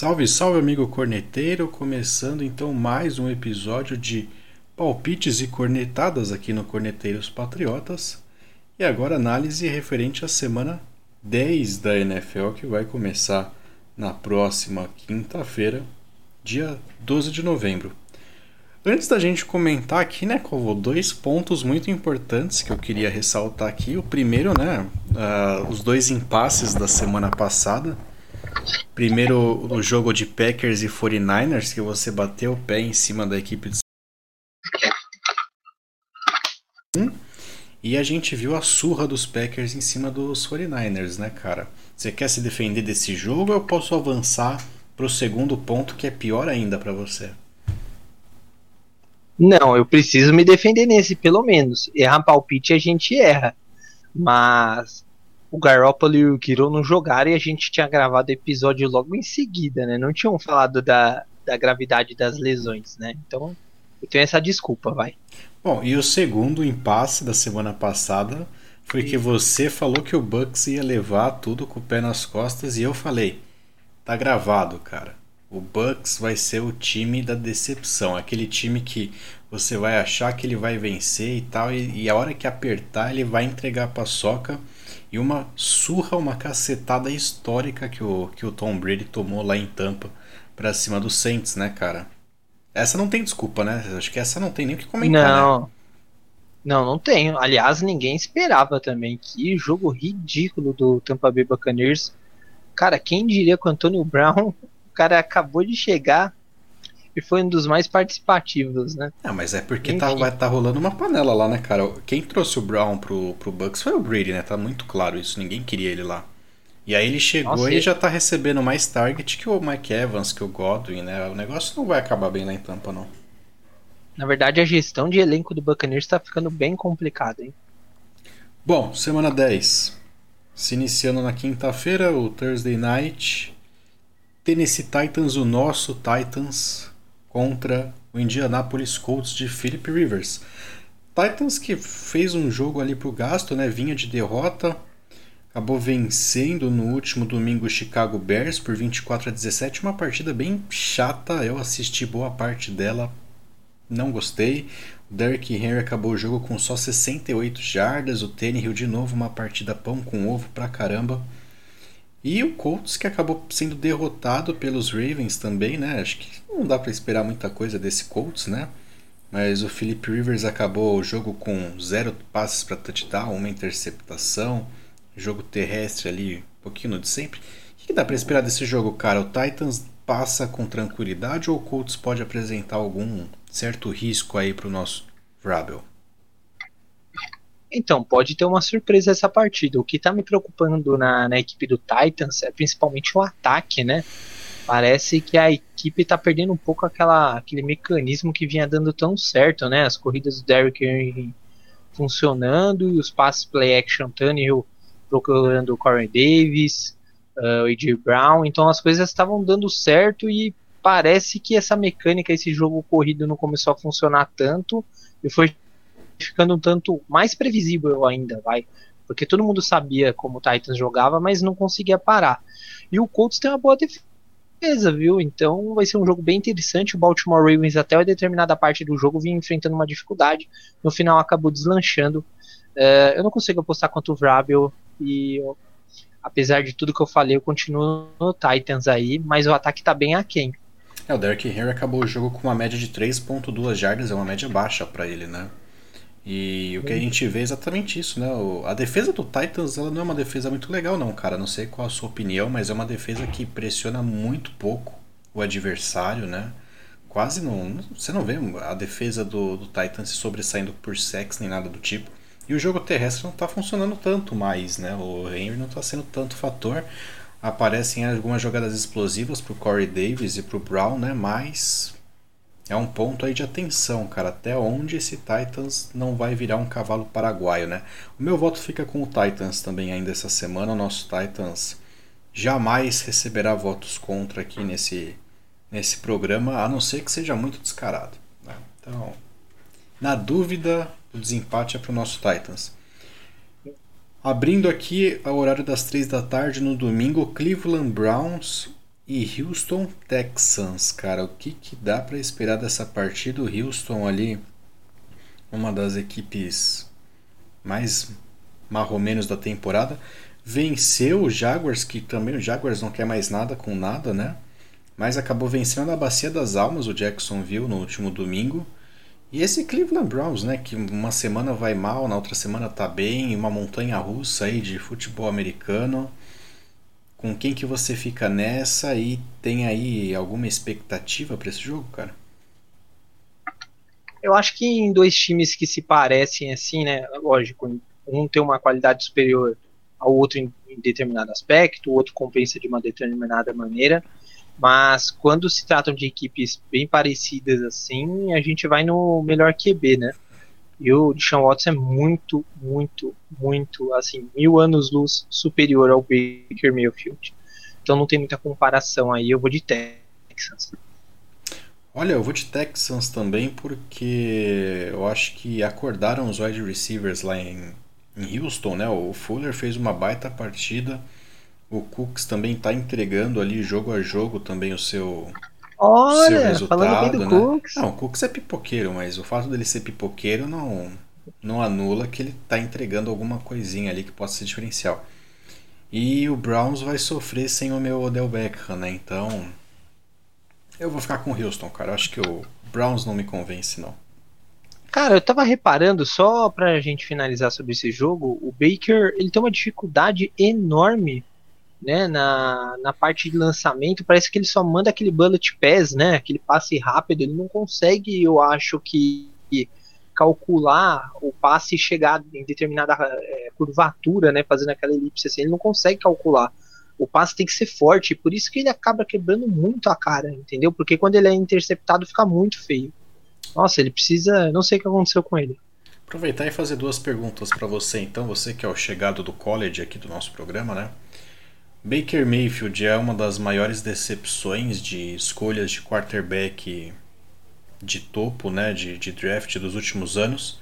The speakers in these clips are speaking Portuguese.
Salve, salve, amigo corneteiro! Começando então mais um episódio de palpites e cornetadas aqui no Corneteiros Patriotas. E agora análise referente à semana 10 da NFL que vai começar na próxima quinta-feira, dia 12 de novembro. Antes da gente comentar aqui, né, Covo, dois pontos muito importantes que eu queria ressaltar aqui. O primeiro, né, uh, os dois impasses da semana passada Primeiro o jogo de Packers e 49ers, que você bateu o pé em cima da equipe de. E a gente viu a surra dos Packers em cima dos 49ers, né, cara? Você quer se defender desse jogo ou eu posso avançar pro segundo ponto que é pior ainda para você? Não, eu preciso me defender nesse, pelo menos. Errar palpite a gente erra. Mas o Garoppolo e o Kiro não jogaram e a gente tinha gravado o episódio logo em seguida, né? Não tinham falado da, da gravidade das lesões, né? Então, eu tenho essa desculpa, vai. Bom, e o segundo impasse da semana passada foi que você falou que o Bucks ia levar tudo com o pé nas costas e eu falei, tá gravado, cara. O Bucks vai ser o time da decepção, aquele time que você vai achar que ele vai vencer e tal, e, e a hora que apertar ele vai entregar a paçoca e uma surra, uma cacetada histórica que o, que o Tom Brady tomou lá em Tampa pra cima do Saints, né, cara? Essa não tem desculpa, né? Acho que essa não tem nem o que comentar. Não. Né? Não, não tenho. Aliás, ninguém esperava também. Que jogo ridículo do Tampa Bay Buccaneers. Cara, quem diria que o Antônio Brown, o cara acabou de chegar, e foi um dos mais participativos, né? Ah, mas é porque tá, vai tá rolando uma panela lá, né, cara? Quem trouxe o Brown pro, pro Bucks foi o Brady, né? Tá muito claro isso, ninguém queria ele lá. E aí ele chegou Nossa, e já tá recebendo mais target que o Mike Evans, que o Godwin, né? O negócio não vai acabar bem lá em Tampa, não. Na verdade, a gestão de elenco do Buccaneers tá ficando bem complicada, hein? Bom, semana 10. Se iniciando na quinta-feira, o Thursday Night. Tennessee Titans, o nosso Titans, contra o Indianapolis Colts de Philip Rivers. Titans que fez um jogo ali pro gasto, né? Vinha de derrota, acabou vencendo no último domingo o Chicago Bears por 24 a 17, uma partida bem chata. Eu assisti boa parte dela, não gostei. O Derrick Henry acabou o jogo com só 68 jardas, o Tannehill de novo uma partida pão com ovo pra caramba. E o Colts que acabou sendo derrotado pelos Ravens também, né? Acho que não dá para esperar muita coisa desse Colts, né? Mas o Philip Rivers acabou o jogo com zero passes para touchdown, uma interceptação, jogo terrestre ali, um pouquinho de sempre. O que dá para esperar desse jogo, cara? O Titans passa com tranquilidade ou o Colts pode apresentar algum certo risco aí para o nosso Vrabel? Então, pode ter uma surpresa essa partida. O que está me preocupando na, na equipe do Titans é principalmente o ataque, né? Parece que a equipe está perdendo um pouco aquela, aquele mecanismo que vinha dando tão certo, né? As corridas do Derrick Henry funcionando e os passes play action Tannehill procurando o Corey Davis, uh, o AJ Brown. Então as coisas estavam dando certo e parece que essa mecânica, esse jogo corrido não começou a funcionar tanto e foi ficando um tanto mais previsível ainda, vai. Porque todo mundo sabia como o Titans jogava, mas não conseguia parar. E o Colts tem uma boa defesa, viu? Então vai ser um jogo bem interessante. O Baltimore Ravens, até uma determinada parte do jogo, vinha enfrentando uma dificuldade. No final acabou deslanchando. Uh, eu não consigo apostar contra o Vrabel e eu, apesar de tudo que eu falei, eu continuo no Titans aí, mas o ataque tá bem aquém. É, o Derrick Henry acabou o jogo com uma média de 3.2 jardas, é uma média baixa para ele, né? E o que a gente vê é exatamente isso, né? A defesa do Titans ela não é uma defesa muito legal, não, cara. Não sei qual a sua opinião, mas é uma defesa que pressiona muito pouco o adversário, né? Quase não. Você não vê a defesa do, do Titans se sobressaindo por sex nem nada do tipo. E o jogo terrestre não está funcionando tanto mais, né? O Henry não está sendo tanto fator. Aparecem algumas jogadas explosivas pro Corey Davis e pro Brown, né? Mas é um ponto aí de atenção, cara, até onde esse Titans não vai virar um cavalo paraguaio, né? O meu voto fica com o Titans também ainda essa semana. O nosso Titans jamais receberá votos contra aqui nesse, nesse programa, a não ser que seja muito descarado. Né? Então, na dúvida, o desempate é para o nosso Titans. Abrindo aqui ao horário das 3 da tarde no domingo, Cleveland Browns e Houston Texans, cara. O que, que dá para esperar dessa partida? O Houston ali, uma das equipes mais marromenos da temporada, venceu o Jaguars, que também o Jaguars não quer mais nada com nada, né? Mas acabou vencendo a Bacia das Almas, o Jacksonville, no último domingo. E esse Cleveland Browns, né, que uma semana vai mal, na outra semana tá bem, uma montanha russa aí de futebol americano. Com quem que você fica nessa e tem aí alguma expectativa para esse jogo, cara? Eu acho que em dois times que se parecem assim, né, lógico, um tem uma qualidade superior ao outro em, em determinado aspecto, o outro compensa de uma determinada maneira. Mas quando se tratam de equipes bem parecidas assim, a gente vai no melhor QB, né? E o Deshaun Watson é muito, muito, muito, assim, mil anos luz superior ao Baker Mayfield. Então não tem muita comparação aí. Eu vou de Texans. Olha, eu vou de Texans também porque eu acho que acordaram os wide receivers lá em, em Houston, né? O Fuller fez uma baita partida. O Cooks também está entregando ali jogo a jogo também o seu, Olha, falando bem do né? Cooks. Não, o Cooks é pipoqueiro, mas o fato dele ser pipoqueiro não, não anula que ele está entregando alguma coisinha ali que possa ser diferencial. E o Browns vai sofrer sem o meu Odell Beckham, né? Então, eu vou ficar com o Houston, cara. Eu acho que o Browns não me convence, não. Cara, eu tava reparando, só pra gente finalizar sobre esse jogo, o Baker, ele tem uma dificuldade enorme né, na, na parte de lançamento, parece que ele só manda aquele bullet pass, né, aquele passe rápido, ele não consegue, eu acho que calcular o passe chegar em determinada é, curvatura, né, fazendo aquela elipse assim, ele não consegue calcular. O passe tem que ser forte, por isso que ele acaba quebrando muito a cara, entendeu? Porque quando ele é interceptado fica muito feio. Nossa, ele precisa, não sei o que aconteceu com ele. Aproveitar e fazer duas perguntas para você, então, você que é o chegado do college aqui do nosso programa, né? Baker Mayfield é uma das maiores decepções de escolhas de quarterback de topo, né, de, de draft dos últimos anos.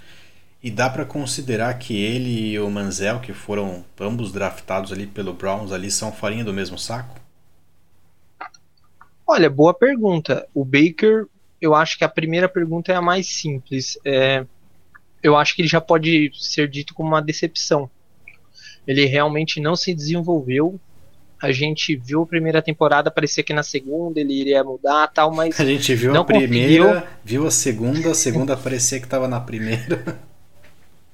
E dá para considerar que ele e o Manziel, que foram ambos draftados ali pelo Browns, ali são farinha do mesmo saco? Olha, boa pergunta. O Baker, eu acho que a primeira pergunta é a mais simples. É, eu acho que ele já pode ser dito como uma decepção. Ele realmente não se desenvolveu a gente viu a primeira temporada, parecia que na segunda ele iria mudar tal, mas. A gente viu a primeira, conseguiu. viu a segunda, a segunda parecia que estava na primeira.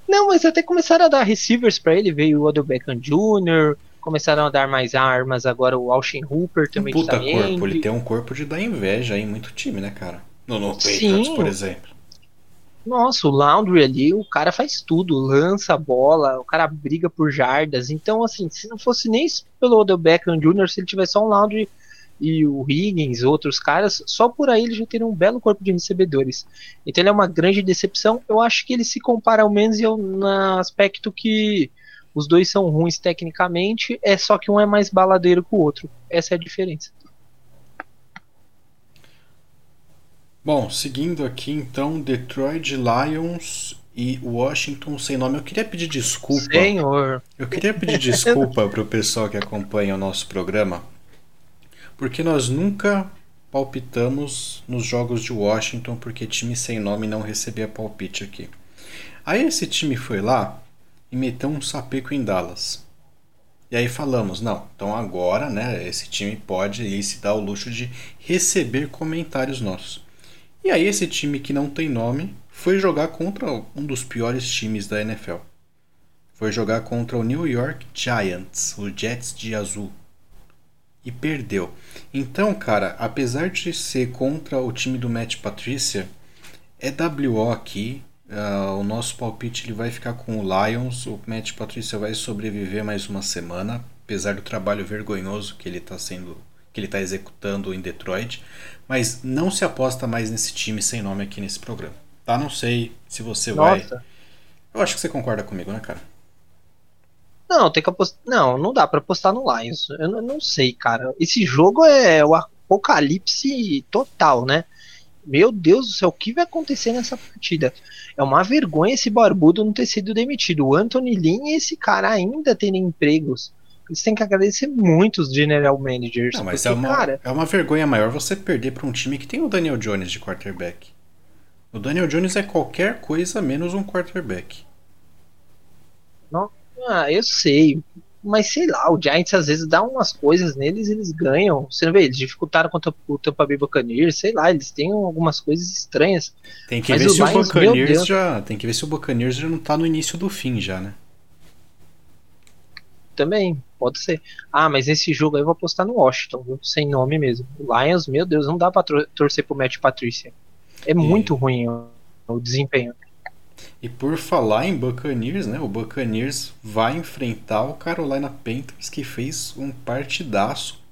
Não, mas até começaram a dar receivers para ele, veio o Odell Beckham Jr., começaram a dar mais armas, agora o Austin Hooper também um puta corpo, ele tem um corpo de dar inveja em muito time, né, cara? No, no Patriots, Sim. por exemplo. Nossa, o Laundry ali, o cara faz tudo, lança a bola, o cara briga por jardas. Então, assim, se não fosse nem pelo Odell Beckham Jr., se ele tivesse só um Laundry e o Higgins, outros caras, só por aí ele já teria um belo corpo de recebedores. Então ele é uma grande decepção. Eu acho que ele se compara ao Menzel no aspecto que os dois são ruins tecnicamente, é só que um é mais baladeiro que o outro. Essa é a diferença. Bom, seguindo aqui então, Detroit Lions e Washington sem nome. Eu queria pedir desculpa. Senhor. Eu queria pedir desculpa para o pessoal que acompanha o nosso programa, porque nós nunca palpitamos nos jogos de Washington, porque time sem nome não recebia palpite aqui. Aí esse time foi lá e meteu um sapeco em Dallas. E aí falamos, não, então agora, né, esse time pode se dar o luxo de receber comentários nossos. E aí esse time que não tem nome foi jogar contra um dos piores times da NFL. Foi jogar contra o New York Giants, o Jets de azul. E perdeu. Então, cara, apesar de ser contra o time do Matt Patricia, é WO aqui. Uh, o nosso palpite ele vai ficar com o Lions. O Matt Patricia vai sobreviver mais uma semana, apesar do trabalho vergonhoso que ele está sendo, que ele está executando em Detroit mas não se aposta mais nesse time sem nome aqui nesse programa. Tá? Não sei se você Nossa. vai. Eu acho que você concorda comigo, né, cara? Não, tem que apostar. Não, não dá para apostar no Lions. Eu não, não sei, cara. Esse jogo é o apocalipse total, né? Meu Deus do céu, o que vai acontecer nessa partida? É uma vergonha esse barbudo não ter sido demitido. O Anthony Lynn e esse cara ainda terem empregos. Eles têm que agradecer muito os general managers. Não, mas porque, é, uma, cara, é uma vergonha maior você perder para um time que tem o Daniel Jones de quarterback. O Daniel Jones é qualquer coisa menos um quarterback. Não, ah, eu sei. Mas sei lá, o Giants às vezes dá umas coisas neles eles ganham. Você não vê, eles dificultaram contra o Tampa Bay Buccaneers, sei lá, eles têm algumas coisas estranhas. Tem que ver se o Buccaneers já, tem que ver se o Buccaneers já não tá no início do fim já, né? Também, pode ser. Ah, mas esse jogo aí eu vou apostar no Washington, viu? sem nome mesmo. O Lions, meu Deus, não dá pra torcer pro Matt Patrícia. É e... muito ruim o, o desempenho. E por falar em Buccaneers, né? O Buccaneers vai enfrentar o Carolina Panthers que fez um partidaço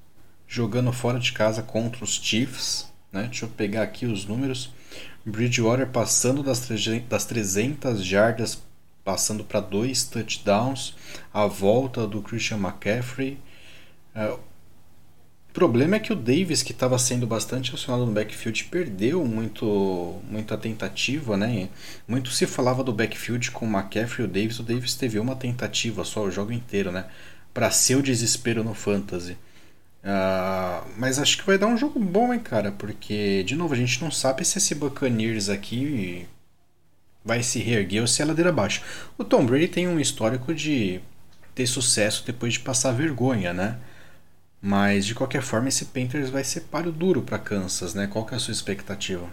jogando fora de casa contra os Chiefs, né? Deixa eu pegar aqui os números. Bridgewater passando das, das 300 jardas, passando para dois touchdowns. A volta do Christian McCaffrey. Uh, o problema é que o Davis, que estava sendo bastante acionado no backfield, perdeu muito, muito a tentativa, né? Muito se falava do backfield com o McCaffrey e o Davis. O Davis teve uma tentativa só o jogo inteiro, né? Para ser o desespero no fantasy. Uh, mas acho que vai dar um jogo bom, hein, cara? Porque, de novo, a gente não sabe se esse Buccaneers aqui vai se reerguer ou se é ladeira abaixo. O Tom Brady tem um histórico de ter sucesso depois de passar vergonha, né? Mas de qualquer forma, esse Panthers vai ser páreo duro para Kansas, né? Qual que é a sua expectativa?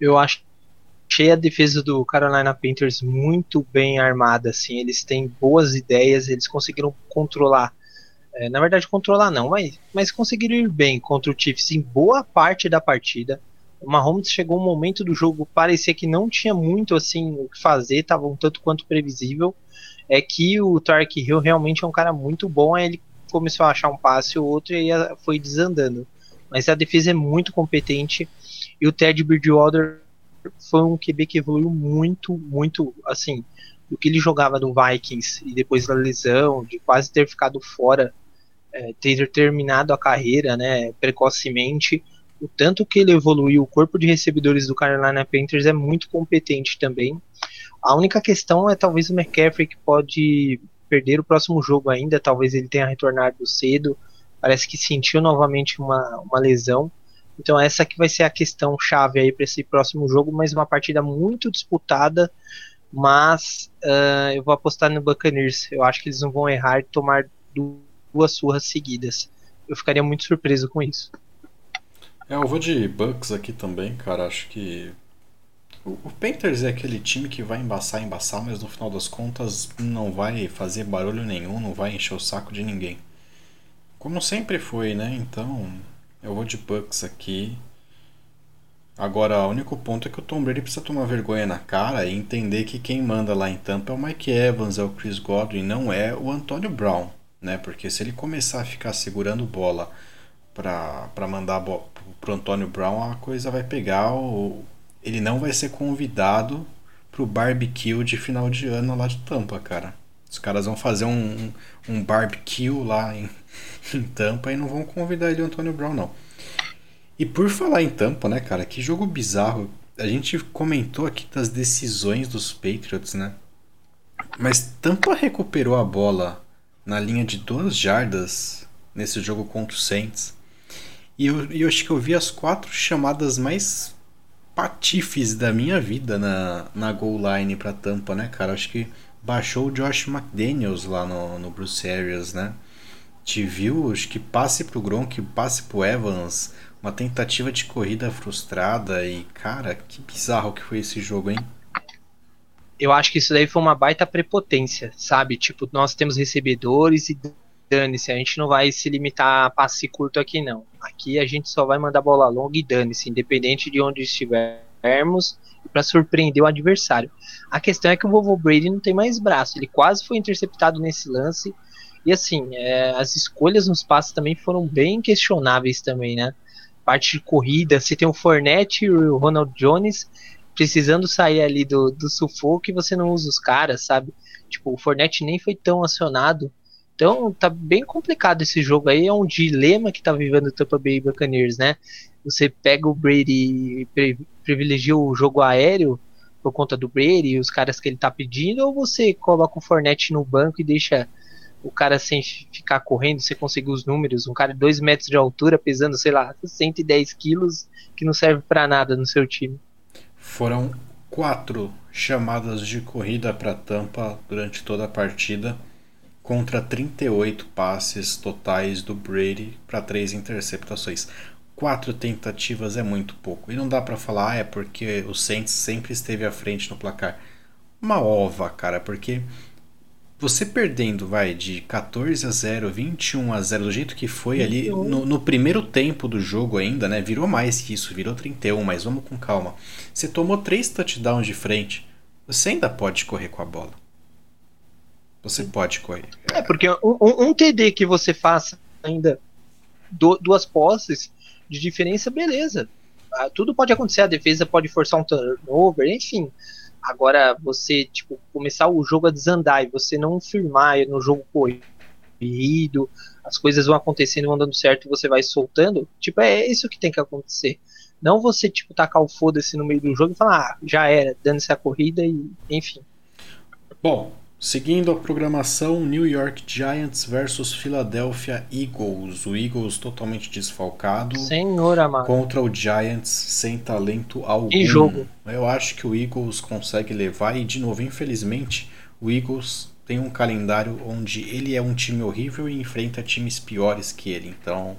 Eu acho achei a defesa do Carolina Panthers muito bem armada, assim, eles têm boas ideias, eles conseguiram controlar, é, na verdade controlar não, mas, mas conseguiram ir bem contra o Chiefs em boa parte da partida. O Mahomes chegou um momento do jogo, parecia que não tinha muito assim o que fazer, estava um tanto quanto previsível. É que o Tark Hill realmente é um cara muito bom, ele começou a achar um passe ou outro e aí foi desandando. Mas a defesa é muito competente e o Ted Bridgewater foi um QB que evoluiu muito, muito, assim, do que ele jogava no Vikings e depois da lesão, de quase ter ficado fora, é, ter terminado a carreira, né, precocemente, o tanto que ele evoluiu, o corpo de recebedores do Carolina Panthers é muito competente também. A única questão é talvez o McCaffrey que pode perder o próximo jogo ainda, talvez ele tenha retornado cedo, parece que sentiu novamente uma, uma lesão. Então essa que vai ser a questão chave aí para esse próximo jogo, mas uma partida muito disputada, mas uh, eu vou apostar no Buccaneers. Eu acho que eles não vão errar e tomar duas surras seguidas. Eu ficaria muito surpreso com isso. É, eu vou de Bucks aqui também, cara. Acho que o Panthers é aquele time que vai embaçar, embaçar, mas no final das contas não vai fazer barulho nenhum, não vai encher o saco de ninguém. Como sempre foi, né? Então, eu vou de Bucks aqui. Agora, o único ponto é que o Tom Brady precisa tomar vergonha na cara e entender que quem manda lá em Tampa é o Mike Evans, é o Chris Godwin, não é o Antonio Brown, né? Porque se ele começar a ficar segurando bola para mandar pro Antonio Brown, a coisa vai pegar ele não vai ser convidado pro barbecue de final de ano lá de Tampa, cara. Os caras vão fazer um, um barbecue lá em, em Tampa e não vão convidar ele o Antônio Brown, não. E por falar em Tampa, né, cara, que jogo bizarro. A gente comentou aqui das decisões dos Patriots, né? Mas Tampa recuperou a bola na linha de duas jardas nesse jogo contra o Saints. E eu, eu acho que eu vi as quatro chamadas mais patifes da minha vida na, na goal line pra Tampa, né, cara? Acho que baixou o Josh McDaniels lá no, no Bruce Arias, né? Te viu, acho que passe pro Gronk, passe pro Evans, uma tentativa de corrida frustrada e, cara, que bizarro que foi esse jogo, hein? Eu acho que isso daí foi uma baita prepotência, sabe? Tipo, nós temos recebedores e dane-se, a gente não vai se limitar a passe curto aqui não. Aqui a gente só vai mandar bola longa e dane-se, independente de onde estivermos, para surpreender o adversário. A questão é que o vovô Brady não tem mais braço, ele quase foi interceptado nesse lance. E assim, é, as escolhas nos passes também foram bem questionáveis também, né? Parte de corrida, você tem o Fournette e o Ronald Jones precisando sair ali do, do sufoco e você não usa os caras, sabe? Tipo, o Fournette nem foi tão acionado então tá bem complicado esse jogo aí, é um dilema que tá vivendo o Tampa Bay Buccaneers, né? Você pega o Brady e privilegia o jogo aéreo por conta do Brady e os caras que ele tá pedindo, ou você coloca o Fornette no banco e deixa o cara sem ficar correndo, você conseguir os números, um cara de 2 metros de altura, pesando, sei lá, 110 quilos, que não serve para nada no seu time. Foram quatro chamadas de corrida para Tampa durante toda a partida, contra 38 passes totais do Brady para três interceptações. Quatro tentativas é muito pouco. E não dá para falar, ah, é porque o Saints sempre esteve à frente no placar. Uma ova, cara, porque você perdendo, vai, de 14 a 0, 21 a 0, do jeito que foi ali, no, no, primeiro tempo do jogo ainda, né? Virou mais que isso, virou 31, mas vamos com calma. Você tomou três touchdowns de frente, você ainda pode correr com a bola. Você pode correr. É, porque um, um, TD que você faça ainda do, duas posses de diferença, beleza. Ah, tudo pode acontecer, a defesa pode forçar um turnover, enfim. Agora, você, tipo, começar o jogo a desandar e você não firmar no jogo corrido, as coisas vão acontecendo, vão dando certo e você vai soltando, tipo, é isso que tem que acontecer. Não você, tipo, tacar o foda-se no meio do jogo e falar, ah, já era, dando-se a corrida e, enfim. Bom, Seguindo a programação, New York Giants versus Philadelphia Eagles. O Eagles totalmente desfalcado. Senhor amado. Contra o Giants sem talento algum. E jogo. Eu acho que o Eagles consegue levar e, de novo, infelizmente, o Eagles tem um calendário onde ele é um time horrível e enfrenta times piores que ele. Então,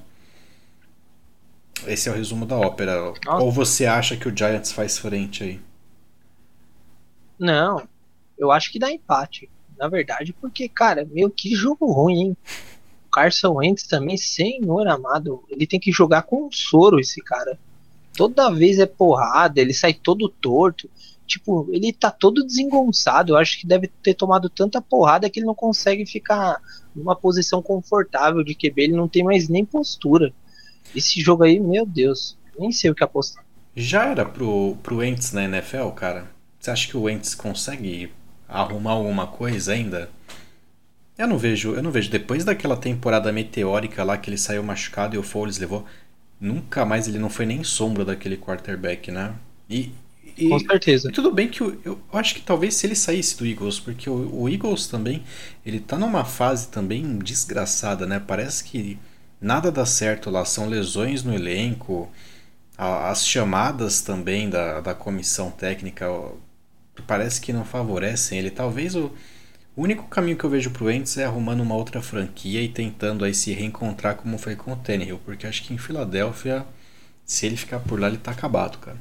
esse é o resumo da ópera. Nossa. Ou você acha que o Giants faz frente aí? Não, eu acho que dá empate. Na verdade, porque, cara, meu, que jogo ruim, hein? O Carson Wentz também, senhor amado, ele tem que jogar com soro, esse cara. Toda vez é porrada, ele sai todo torto. Tipo, ele tá todo desengonçado. Eu acho que deve ter tomado tanta porrada que ele não consegue ficar numa posição confortável de QB. Ele não tem mais nem postura. Esse jogo aí, meu Deus, nem sei o que apostar. Já era pro, pro Wentz na NFL, cara? Você acha que o Wentz consegue arrumar alguma coisa ainda? Eu não vejo, eu não vejo. Depois daquela temporada meteórica lá que ele saiu machucado e o Foles levou, nunca mais ele não foi nem sombra daquele quarterback, né? E, e com certeza. E tudo bem que eu, eu, acho que talvez se ele saísse do Eagles, porque o, o, Eagles também, ele tá numa fase também desgraçada, né? Parece que nada dá certo lá, são lesões no elenco, as chamadas também da, da comissão técnica parece que não favorecem ele. Talvez o, único caminho que eu vejo pro Ents é arrumando uma outra franquia e tentando aí se reencontrar como foi com o Tannehill, porque acho que em Filadélfia, se ele ficar por lá, ele tá acabado, cara.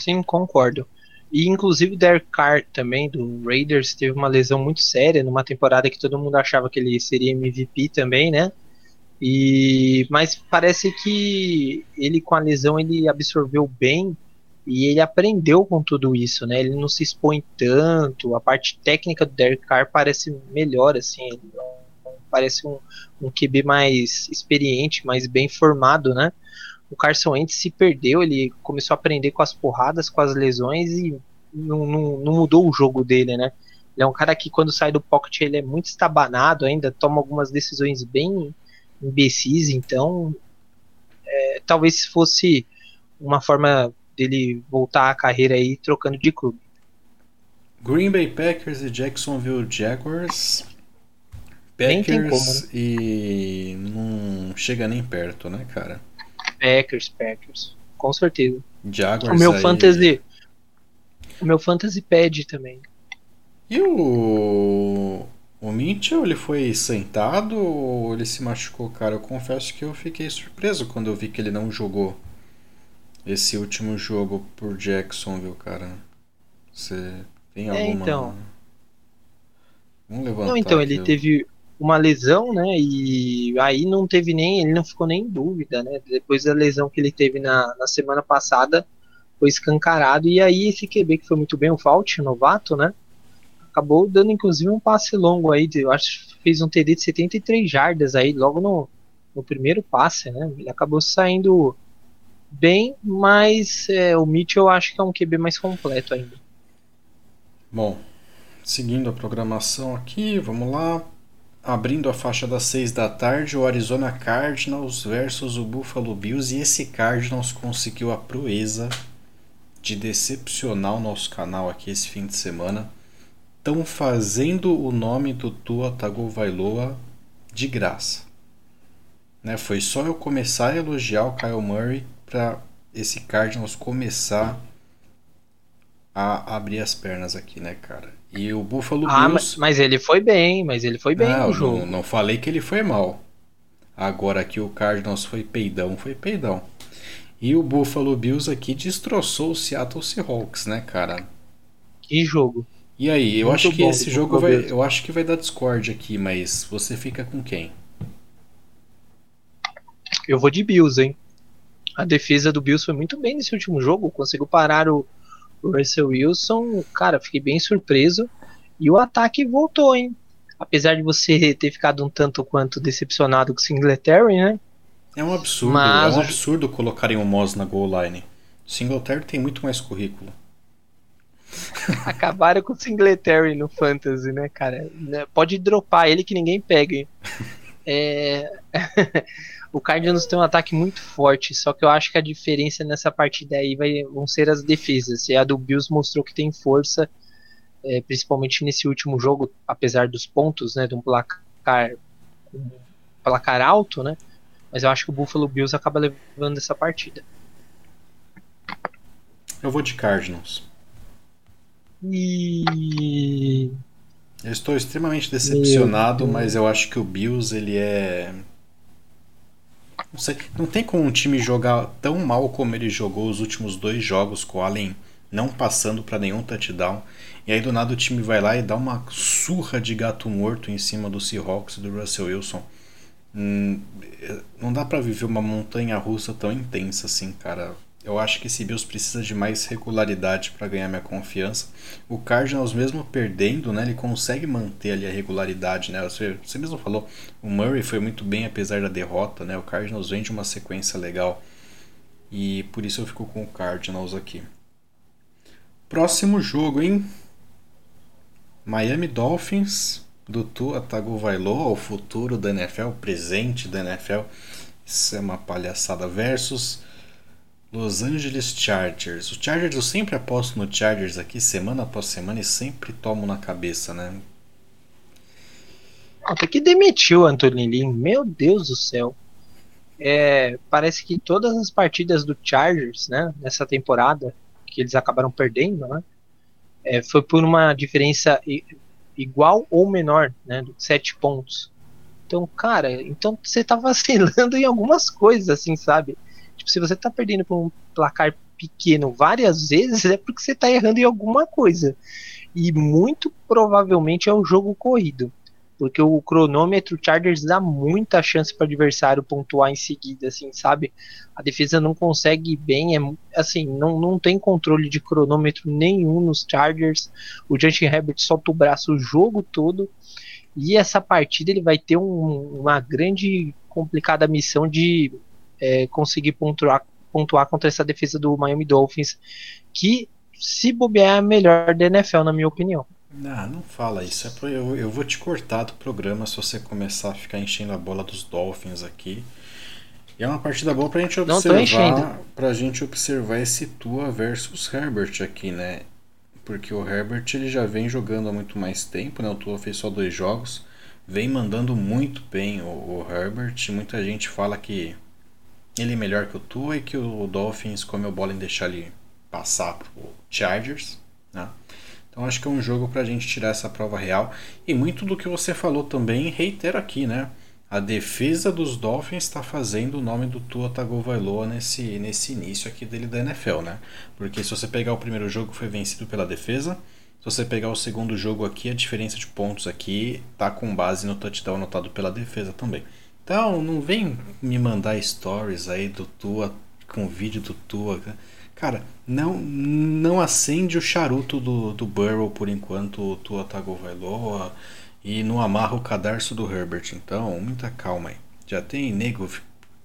Sim, concordo. E inclusive o Derek Carr também, do Raiders, teve uma lesão muito séria numa temporada que todo mundo achava que ele seria MVP também, né? E mas parece que ele com a lesão ele absorveu bem e ele aprendeu com tudo isso, né? Ele não se expõe tanto. A parte técnica do Derek Carr parece melhor, assim. parece um, um QB mais experiente, mais bem formado, né? O Carson Wentz se perdeu, ele começou a aprender com as porradas, com as lesões e não, não, não mudou o jogo dele, né? Ele é um cara que quando sai do pocket ele é muito estabanado ainda, toma algumas decisões bem imbecis, então é, talvez se fosse uma forma dele voltar a carreira aí trocando de clube. Green Bay Packers e Jacksonville Jaguars. Packers como, né? e não chega nem perto, né, cara? Packers, Packers, com certeza. Jaguars o meu aí... fantasy, o meu fantasy pad também. E o o Mitchell, ele foi sentado ou ele se machucou, cara? Eu confesso que eu fiquei surpreso quando eu vi que ele não jogou esse último jogo por Jacksonville, cara? Você tem é, alguma. É, então. Vamos levantar. Não, então, ele teve uma lesão, né? E aí não teve nem. Ele não ficou nem em dúvida, né? Depois da lesão que ele teve na, na semana passada, foi escancarado. E aí esse QB que foi muito bem, o Fault, novato, né? Acabou dando inclusive um passe longo aí, de, eu acho que fez um TD de 73 jardas aí, logo no, no primeiro passe, né? Ele acabou saindo bem, mas é, o Mitchell eu acho que é um QB mais completo ainda. Bom, seguindo a programação aqui, vamos lá. Abrindo a faixa das 6 da tarde, o Arizona Cardinals versus o Buffalo Bills. E esse Cardinals conseguiu a proeza de decepcionar o nosso canal aqui esse fim de semana. estão fazendo o nome do Tua Tagovailoa de graça. Né? Foi só eu começar a elogiar o Kyle Murray para esse Cardinals começar a abrir as pernas aqui, né, cara? E o Buffalo ah, Bills. Mas ele foi bem, mas ele foi bem não, no jogo. Não, não falei que ele foi mal. Agora que o Cardinals foi peidão, foi peidão. E o Buffalo Bills aqui destroçou o Seattle Seahawks, né, cara? Que jogo. E aí, eu Muito acho que esse jogo vai, eu acho que vai dar Discord aqui, mas você fica com quem? Eu vou de Bills, hein? A defesa do Bills foi muito bem nesse último jogo, conseguiu parar o, o Russell Wilson. Cara, fiquei bem surpreso. E o ataque voltou, hein? Apesar de você ter ficado um tanto quanto decepcionado com o Singletary, né? É um absurdo, Mas... é um absurdo colocarem o Moss na goal line. O Singletary tem muito mais currículo. Acabaram com o Singletary no Fantasy, né, cara? Pode dropar ele que ninguém pega. É... o Cardinals tem um ataque muito forte, só que eu acho que a diferença nessa partida aí vai, vão ser as defesas. E a do Bills mostrou que tem força, é, principalmente nesse último jogo, apesar dos pontos, né, de um placar, um placar alto, né? Mas eu acho que o Buffalo Bills acaba levando essa partida. Eu vou de Cardinals. E. Eu estou extremamente decepcionado, mas eu acho que o Bills ele é. Não, sei, não tem como um time jogar tão mal como ele jogou os últimos dois jogos com o Allen não passando para nenhum touchdown. E aí do nada o time vai lá e dá uma surra de gato morto em cima do Seahawks e do Russell Wilson. Hum, não dá para viver uma montanha russa tão intensa assim, cara. Eu acho que esse Bills precisa de mais regularidade para ganhar minha confiança. O Cardinals, mesmo perdendo, né, ele consegue manter ali a regularidade. Né? Você, você mesmo falou, o Murray foi muito bem apesar da derrota. Né? O Cardinals vem de uma sequência legal. E por isso eu fico com o Cardinals aqui. Próximo jogo, hein? Miami Dolphins do Tua Tagovailoa, o futuro da NFL, o presente da NFL. Isso é uma palhaçada. Versus Los Angeles Chargers. O Chargers eu sempre aposto no Chargers aqui semana após semana e sempre tomo na cabeça, né? Até que demitiu o Anthony Lynn, meu Deus do céu. É, parece que todas as partidas do Chargers, né, nessa temporada, que eles acabaram perdendo, né, é, foi por uma diferença igual ou menor, né, 7 pontos. Então, cara, então você tá vacilando em algumas coisas, assim, sabe? Tipo, se você tá perdendo por um placar pequeno várias vezes, é porque você tá errando em alguma coisa. E muito provavelmente é o jogo corrido. Porque o cronômetro Chargers dá muita chance para adversário pontuar em seguida, assim, sabe? A defesa não consegue bem, é, assim, não, não tem controle de cronômetro nenhum nos Chargers. O Justin Herbert solta o braço o jogo todo. E essa partida ele vai ter um, uma grande complicada missão de é, conseguir pontuar, pontuar contra essa defesa do Miami Dolphins, que se bobear é a melhor da NFL, na minha opinião. Não, não fala isso. É eu, eu vou te cortar do programa se você começar a ficar enchendo a bola dos Dolphins aqui. E é uma partida boa pra gente observar. Pra gente observar esse Tua versus Herbert aqui, né? Porque o Herbert ele já vem jogando há muito mais tempo, né? O Tua fez só dois jogos. Vem mandando muito bem o, o Herbert. Muita gente fala que ele é melhor que o Tua e que o Dolphins comeu bola em deixar ele passar pro Chargers, né? Então acho que é um jogo para a gente tirar essa prova real. E muito do que você falou também reitero aqui, né? A defesa dos Dolphins está fazendo o nome do Tua Tagovailoa nesse, nesse início aqui dele da NFL, né? Porque se você pegar o primeiro jogo foi vencido pela defesa, se você pegar o segundo jogo aqui, a diferença de pontos aqui tá com base no touchdown anotado pela defesa também. Então, não vem me mandar stories aí do Tua, com vídeo do Tua. Cara, não não acende o charuto do, do Burrow por enquanto o Tua Tagovailoa e não amarra o cadarço do Herbert. Então, muita calma aí. Já tem nego,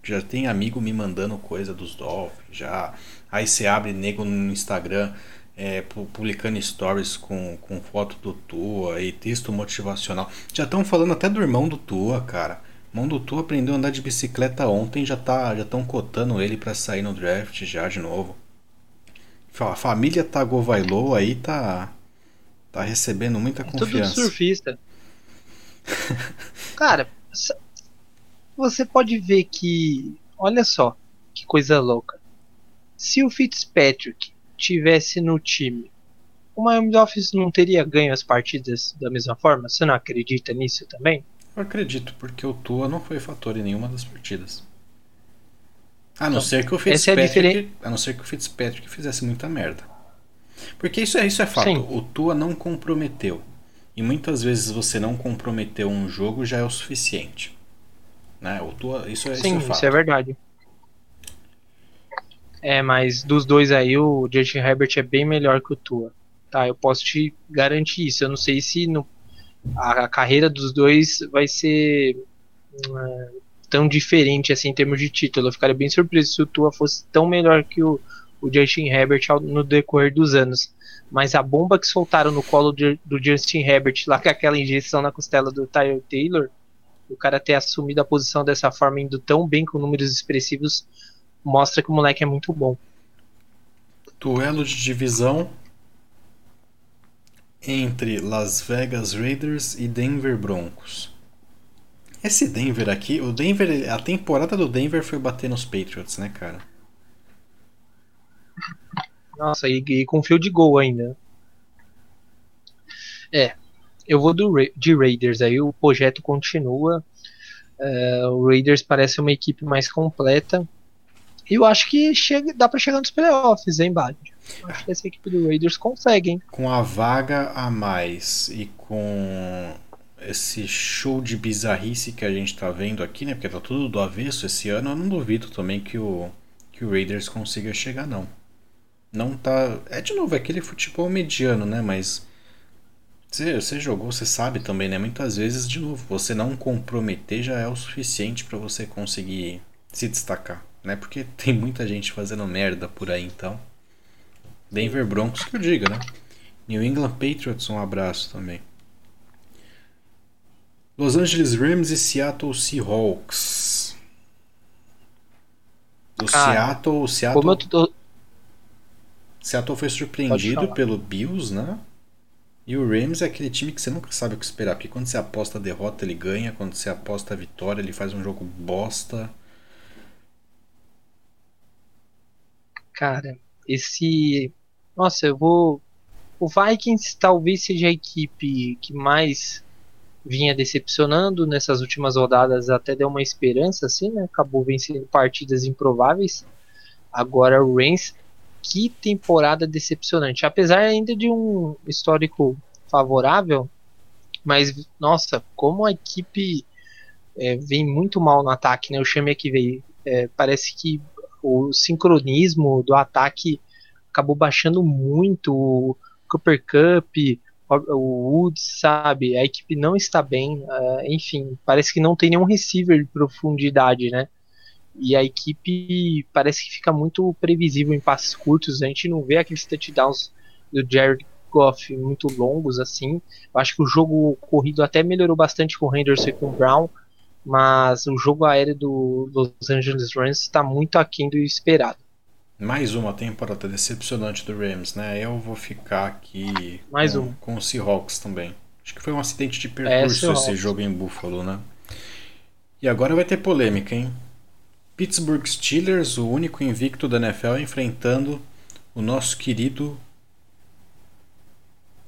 já tem amigo me mandando coisa dos Dolphins, já. Aí você abre nego no Instagram é, publicando stories com, com foto do Tua e texto motivacional. Já estão falando até do irmão do Tua, cara. Mondutu aprendeu a andar de bicicleta ontem, já tá, já estão cotando ele para sair no draft já de novo. A família Tagovailoa aí tá Tá recebendo muita É confiança. tudo surfista. Cara, você pode ver que. Olha só, que coisa louca. Se o Fitzpatrick tivesse no time, o Miami Dolphins não teria ganho as partidas da mesma forma? Você não acredita nisso também? Eu acredito, porque o Tua não foi fator em nenhuma das partidas. A não Então, ser que o é a Fitzpatrick, a não ser que o Fitzpatrick fizesse muita merda. Porque isso é isso é fato. Sim. O Tua não comprometeu. E muitas vezes você não comprometeu um jogo já é o suficiente. Né? O Tua, isso é, Sim, isso é fato. isso é verdade. É, mas dos dois aí, o Justin Herbert é bem melhor que o Tua. Tá, eu posso te garantir isso. Eu não sei se no, a, a carreira dos dois vai ser hum, tão diferente assim em termos de título. Eu ficaria bem surpreso se o Tua fosse tão melhor que o, o Justin Herbert no decorrer dos anos. Mas a bomba que soltaram no colo de- do Justin Herbert lá com aquela injeção na costela do Tyler Taylor, o cara ter assumido a posição dessa forma, indo tão bem com números expressivos, mostra que o moleque é muito bom. Duelo de divisão entre Las Vegas Raiders e Denver Broncos. Esse Denver aqui, o Denver, a temporada do Denver foi bater nos Patriots, né, cara? Nossa, e, e com fio de gol ainda. É, eu vou do, de Raiders aí, o projeto continua. É, o Raiders parece uma equipe mais completa. E eu acho que chega, dá pra chegar nos playoffs, hein, Bad? Acho que essa equipe do Raiders consegue, hein? Com a vaga a mais e com esse show de bizarrice que a gente tá vendo aqui, né? Porque tá tudo do avesso esse ano, eu não duvido também que o, que o Raiders consiga chegar, não. Não tá. É de novo, é aquele futebol mediano, né? Mas. Você, você jogou, você sabe também, né? Muitas vezes, de novo, você não comprometer já é o suficiente pra você conseguir se destacar, né? Porque tem muita gente fazendo merda por aí, então. Denver Broncos que eu diga, né? New England Patriots, um abraço também. Los Angeles Rams e Seattle Seahawks. O Cara, Seattle, o Seattle, Como eu tô, Seattle foi surpreendido pelo Bills, né? E o Rams é aquele time que você nunca sabe o que esperar, porque quando você aposta a derrota ele ganha, quando você aposta a vitória ele faz um jogo bosta. Cara, esse. Nossa, eu vou. O Vikings talvez seja a equipe que mais vinha decepcionando nessas últimas rodadas, até deu uma esperança, assim, né? Acabou vencendo partidas improváveis. Agora o Rams, que temporada decepcionante. Apesar ainda de um histórico favorável, mas nossa, como a equipe é, vem muito mal no ataque, né? Eu chamei aqui, veio. É, parece que o sincronismo do ataque acabou baixando muito. O Cooper Cup, o Woods, sabe? A equipe não está bem. Uh, enfim, parece que não tem nenhum receiver de profundidade, né? E a equipe parece que fica muito previsível em passes curtos. A gente não vê aqueles touchdowns do Jared Goff muito longos assim. Eu acho que o jogo corrido até melhorou bastante com o Henderson e com o Brown, mas o jogo aéreo do Los Angeles Rams está muito aquém do esperado. Mais uma temporada decepcionante do Rams, né? Eu vou ficar aqui Mais com, um. com o Seahawks também. Acho que foi um acidente de percurso esse Seahawks. jogo em Buffalo, né? E agora vai ter polêmica, hein? Pittsburgh Steelers, o único invicto da NFL, enfrentando o nosso querido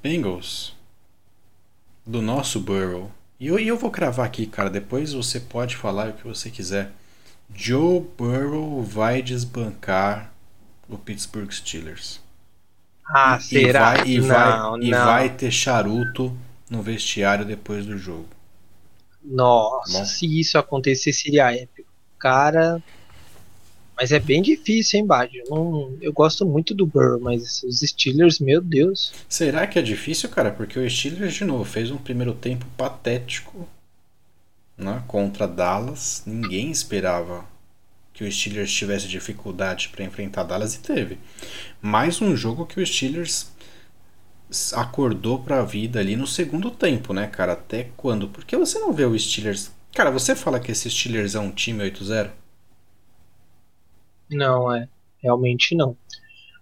Bengals. Do nosso Burrow. E eu, e eu vou cravar aqui, cara. Depois você pode falar o que você quiser. Joe Burrow vai desbancar o Pittsburgh Steelers. Ah, E- será? E vai, e não, vai, e não. vai ter charuto no vestiário depois do jogo. Nossa, Bom. se isso acontecer seria épico. Cara. Mas é bem difícil, hein, Bad? Eu, não- eu gosto muito do Burrow, mas os Steelers, meu Deus. Será que é difícil, cara? Porque o Steelers, de novo, fez um primeiro tempo patético né, contra Dallas. Ninguém esperava que o Steelers tivesse dificuldade para enfrentar Dallas e teve. Mais um jogo que o Steelers acordou para a vida ali no segundo tempo, né, cara? Até quando? Porque você não vê o Steelers. Cara, você fala que esse Steelers é um time 8-0? Não, é. Realmente não.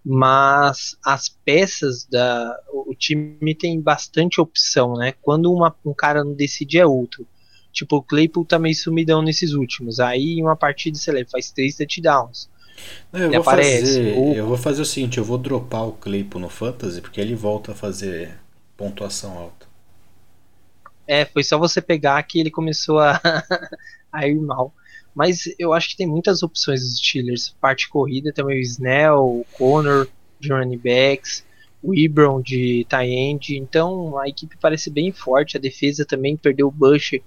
Mas as peças da. O, time tem bastante opção, né? Quando uma, um cara não decide é outro. Tipo, o Claypool tá meio sumidão nesses últimos. Aí em uma partida, sei lá, faz três touchdowns. Não, eu, vou aparece, fazer, ou... eu vou fazer o seguinte, eu vou dropar o Claypool no Fantasy, porque ele volta a fazer pontuação alta. É, foi só você pegar que ele começou a, a ir mal. Mas eu acho que tem muitas opções dos Steelers. Parte corrida também o Snell, o Connor de running backs, o Ibron de tight end. Então a equipe parece bem forte. A defesa também perdeu o Bush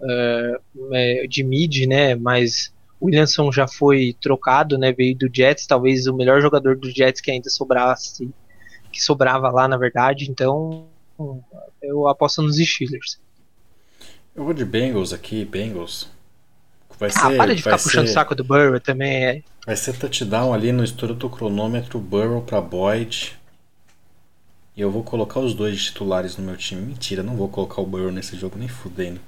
uh, de mid, né? Mas o Williamson já foi trocado, né? Veio do Jets, talvez o melhor jogador do Jets que ainda sobrasse, que sobrava lá, na verdade. Então eu aposto nos Steelers. Eu vou de Bengals aqui, Bengals. Vai ah, ser, ah, para de ficar puxando o saco do Burrow também. É. Vai ser touchdown ali no estouro do cronômetro, Burrow para Boyd. E eu vou colocar os dois titulares no meu time. Mentira, não vou colocar o Burrow nesse jogo nem fudendo.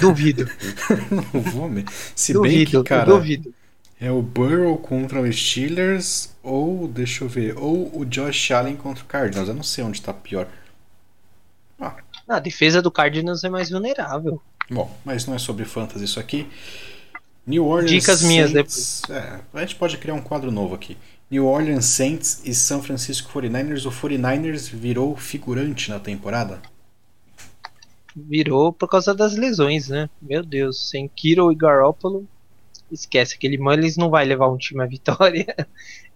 Duvido. não vou mesmo. Se duvido, bem que, cara, duvido. é o Burrow contra os Steelers ou, deixa eu ver, ou o Josh Allen contra o Cardinals. Eu não sei onde tá pior. Ah. A defesa do Cardinals é mais vulnerável. Bom, mas não é sobre fantasy isso aqui. New Orleans Dicas Saints, minhas depois. É, a gente pode criar um quadro novo aqui. New Orleans Saints e São Francisco 49ers. O 49ers virou figurante na temporada? Virou por causa das lesões, né? Meu Deus, sem Kiro e Garoppolo, esquece. Aquele Mullins não vai levar um time à vitória.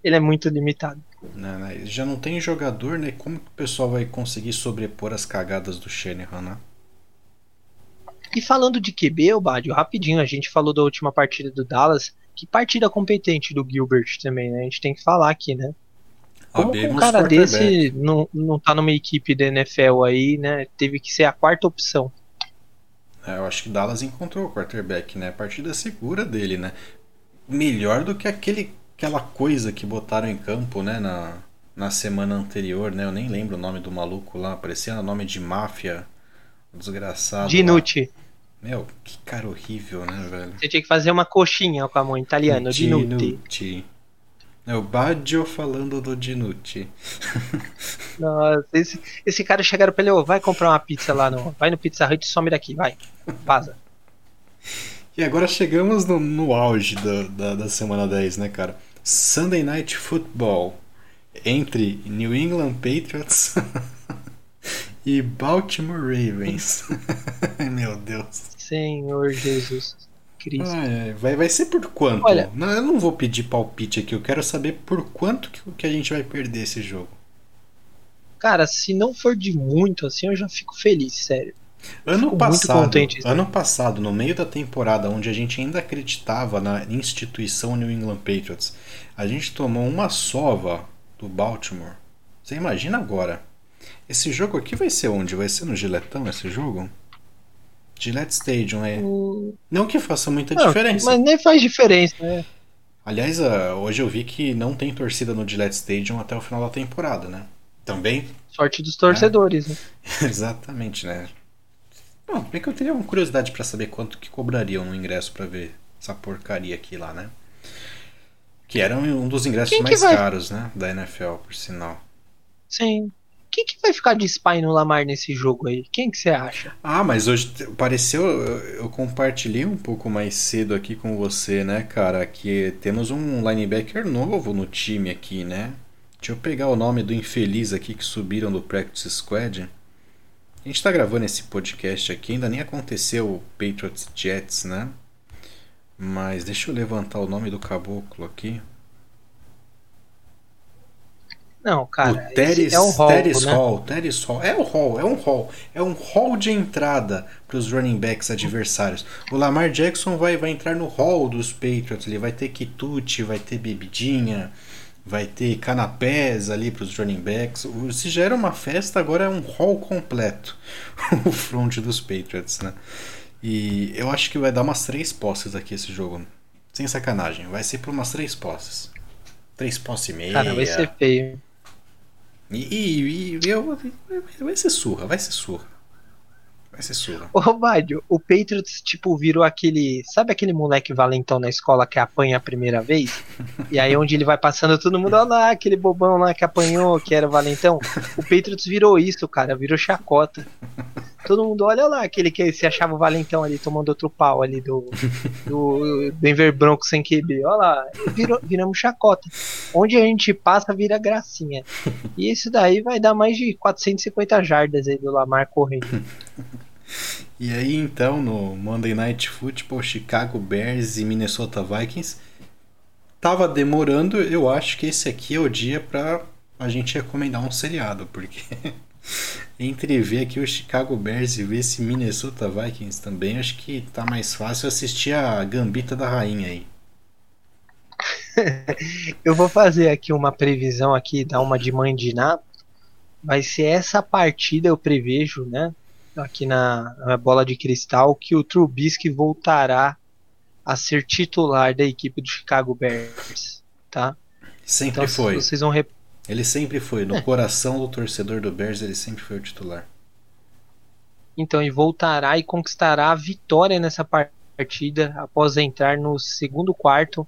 Ele é muito limitado. Não, não, já não tem jogador, né? Como que o pessoal vai conseguir sobrepor as cagadas do Shanahan, né? E falando de QB, o Badio, rapidinho, a gente falou da última partida do Dallas. Que partida competente do Gilbert também, né? A gente tem que falar aqui, né? Como um cara desse não, não tá numa equipe da NFL aí, né? Teve que ser a quarta opção. É, eu acho que Dallas encontrou o quarterback, né? Partida segura dele, né? Melhor do que aquele, aquela coisa que botaram em campo, né? Na, na semana anterior, né? Eu nem lembro o nome do maluco lá. Parecia nome de máfia. Desgraçado. Dinucci. Meu, que cara horrível, né, velho? Você tinha que fazer uma coxinha com a mão italiana, Dinucci. Dinucci. É o Baggio falando do Dinucci. Nossa, esse, esse cara chegaram pra ele, oh, vai comprar uma pizza lá, no, vai no Pizza Hut e some daqui, vai, vaza. E agora chegamos no, no auge da, da, da semana 10, né, cara? Sunday Night Football entre New England Patriots e Baltimore Ravens. Meu Deus. Senhor Jesus Cristo. Ah, é. vai, vai ser por quanto? Olha, não, eu não vou pedir palpite aqui, eu quero saber por quanto que, que a gente vai perder esse jogo. Cara, se não for de muito assim, eu já fico feliz, sério. Ano passado, ano passado, no meio da temporada, onde a gente ainda acreditava na instituição New England Patriots, a gente tomou uma sova do Baltimore. Você imagina agora? Esse jogo aqui vai ser onde? Vai ser no Giletão esse jogo? Gillette Stadium, é. Hum... Não que faça muita não, diferença. Mas nem faz diferença, né? Aliás, uh, hoje eu vi que não tem torcida no Gillette Stadium até o final da temporada, né? Também. Sorte dos torcedores, né? né? Exatamente, né? Bom, bem que eu teria uma curiosidade para saber quanto que cobrariam no ingresso para ver essa porcaria aqui lá, né? Que era um dos ingressos Quem mais vai... caros, né? Da NFL, por sinal. Sim. Quem que vai ficar de spy no Lamar nesse jogo aí? Quem que você acha? Ah, mas hoje pareceu. Eu compartilhei um pouco mais cedo aqui com você, né, cara? Que temos um linebacker novo no time aqui, né? Deixa eu pegar o nome do infeliz aqui que subiram do Practice Squad. A gente tá gravando esse podcast aqui, ainda nem aconteceu o Patriots Jets, né? Mas deixa eu levantar o nome do caboclo aqui. Não, cara. O Teres, é o hall, Teres né? Hall, Teres Hall. É o hall, é um hall. É um hall de entrada para os running backs adversários. O Lamar Jackson vai, vai entrar no hall dos Patriots. Ele vai ter quitute, vai ter bebidinha, vai ter canapés ali para os running backs. Se já era uma festa, agora é um hall completo. o front dos Patriots, né? E eu acho que vai dar umas três posses aqui esse jogo. Sem sacanagem. Vai ser por umas três posses. Três posses e meia. Cara, vai ser feio. E, e, e eu, vai ser surra, vai ser surra. Vai ser surra. Ô, Mário, o Patriots, tipo, virou aquele. Sabe aquele moleque valentão na escola que apanha a primeira vez? E aí, onde ele vai passando, todo mundo, olha lá, aquele bobão lá que apanhou, que era valentão. O Patriots virou isso, cara, virou chacota. Todo mundo, olha lá, aquele que se achava valentão ali, tomando outro pau ali do, do Denver Broncos sem QB. Olha lá, virou, viramos chacota. Onde a gente passa, vira gracinha. E isso daí vai dar mais de 450 jardas aí do Lamar correndo. E aí então no Monday Night Football, Chicago Bears e Minnesota Vikings tava demorando, eu acho que esse aqui é o dia para a gente recomendar um seriado, porque entre ver aqui o Chicago Bears e ver esse Minnesota Vikings também, acho que tá mais fácil assistir a Gambita da Rainha aí. eu vou fazer aqui uma previsão aqui, dar uma de mandinar. Vai ser essa partida eu prevejo, né? aqui na, na, bola de cristal que o Trubisky voltará a ser titular da equipe do Chicago Bears, tá? Sempre então, foi. Vocês vão rep... Ele sempre foi no é. coração do torcedor do Bears, ele sempre foi o titular. Então, e voltará e conquistará a vitória nessa partida após entrar no segundo quarto,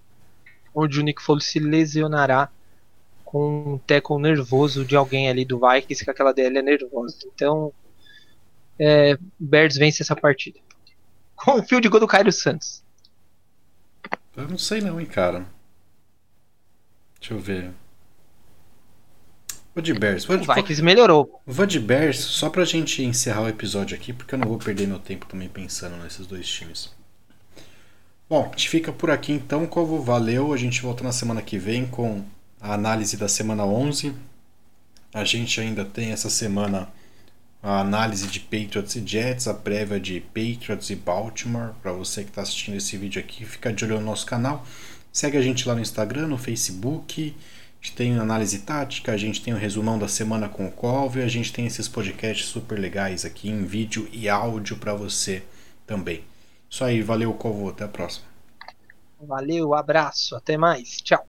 onde o Nick Foles se lesionará com um teco nervoso de alguém ali do Vikings, que aquela DL é nervosa. Então, é, Bears vence essa partida. Com o fio de gol do Cairo Santos. Eu não sei não, hein, cara. Deixa eu ver. Vou de Bears. Vou de, o Vikings melhorou. Vou de Bears só pra gente encerrar o episódio aqui, porque eu não vou perder meu tempo também pensando nesses dois times. Bom, a gente fica por aqui então, Covo. Valeu. A gente volta na semana que vem com a análise da semana 11. A gente ainda tem essa semana a análise de Patriots e Jets, a prévia de Patriots e Baltimore. Para você que está assistindo esse vídeo aqui, fica de olho no nosso canal. Segue a gente lá no Instagram, no Facebook. A gente tem análise tática, a gente tem o resumão da semana com o Colve, a gente tem esses podcasts super legais aqui em vídeo e áudio para você também. Isso aí, valeu, Colvo, até a próxima. Valeu, abraço, até mais, tchau.